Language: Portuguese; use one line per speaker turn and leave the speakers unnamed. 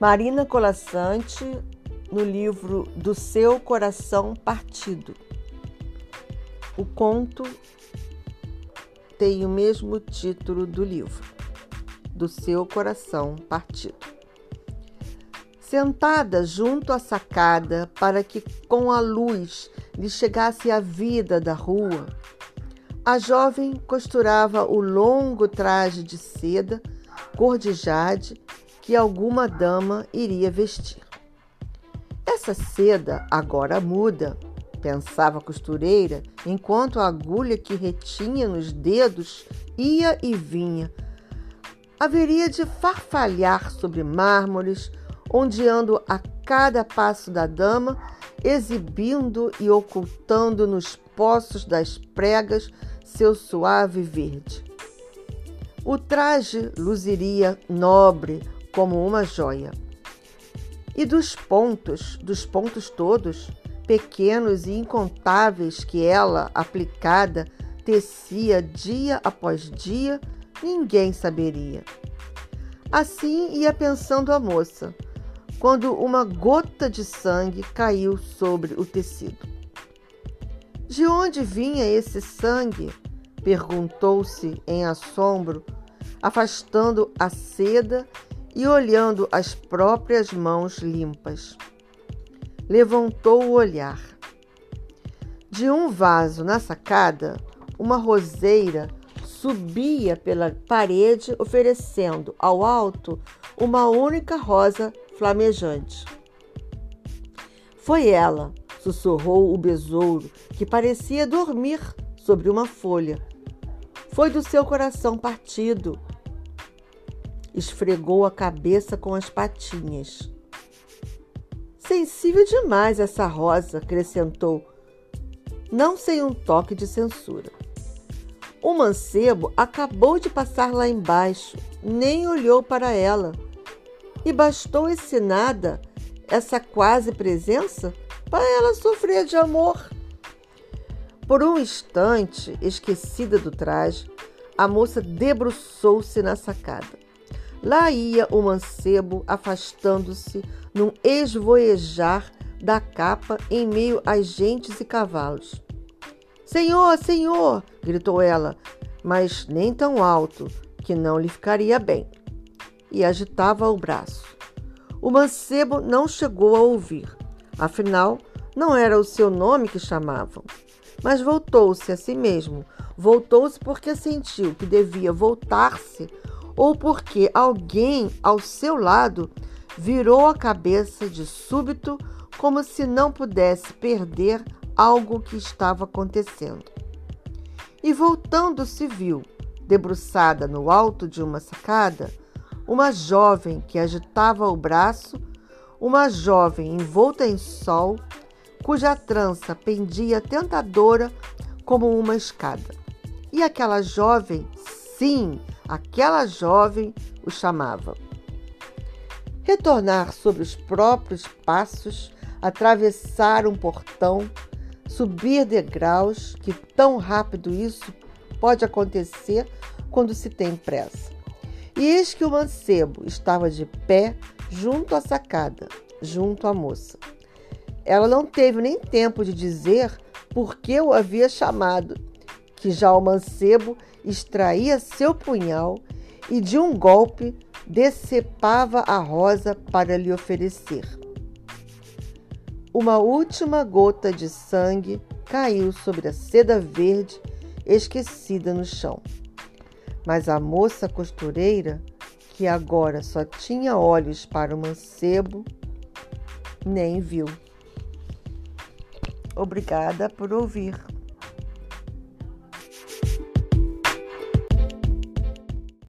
Marina Colassante, no livro Do Seu Coração Partido. O conto tem o mesmo título do livro, Do Seu Coração Partido. Sentada junto à sacada para que com a luz lhe chegasse a vida da rua, a jovem costurava o longo traje de seda cor de jade que alguma dama iria vestir. Essa seda agora muda, pensava a costureira, enquanto a agulha que retinha nos dedos ia e vinha. Haveria de farfalhar sobre mármores, ondeando a cada passo da dama, exibindo e ocultando nos poços das pregas seu suave verde. O traje luziria nobre, como uma joia. E dos pontos, dos pontos todos, pequenos e incontáveis que ela, aplicada, tecia dia após dia, ninguém saberia. Assim ia pensando a moça, quando uma gota de sangue caiu sobre o tecido. De onde vinha esse sangue? perguntou-se em assombro, afastando a seda e olhando as próprias mãos limpas. Levantou o olhar. De um vaso na sacada, uma roseira subia pela parede, oferecendo ao alto uma única rosa flamejante. Foi ela, sussurrou o besouro, que parecia dormir sobre uma folha. Foi do seu coração partido, esfregou a cabeça com as patinhas. Sensível demais essa rosa, acrescentou, não sem um toque de censura. O mancebo acabou de passar lá embaixo, nem olhou para ela. E bastou esse nada, essa quase presença, para ela sofrer de amor. Por um instante, esquecida do traje, a moça debruçou-se na sacada. Lá ia o mancebo afastando-se num esvoejar da capa em meio às gentes e cavalos. Senhor, senhor! gritou ela, mas nem tão alto que não lhe ficaria bem. E agitava o braço. O mancebo não chegou a ouvir. Afinal, não era o seu nome que chamavam. Mas voltou-se a si mesmo. Voltou-se porque sentiu que devia voltar-se ou porque alguém ao seu lado virou a cabeça de súbito, como se não pudesse perder algo que estava acontecendo. E voltando-se, viu, debruçada no alto de uma sacada, uma jovem que agitava o braço, uma jovem envolta em sol, cuja trança pendia tentadora como uma escada. E aquela jovem, sim, aquela jovem o chamava. Retornar sobre os próprios passos, atravessar um portão, subir degraus, que tão rápido isso pode acontecer quando se tem pressa. E eis que o mancebo estava de pé junto à sacada, junto à moça. Ela não teve nem tempo de dizer por que o havia chamado, que já o mancebo extraía seu punhal e de um golpe decepava a rosa para lhe oferecer. Uma última gota de sangue caiu sobre a seda verde esquecida no chão. Mas a moça costureira, que agora só tinha olhos para o mancebo, nem viu. Obrigada por ouvir.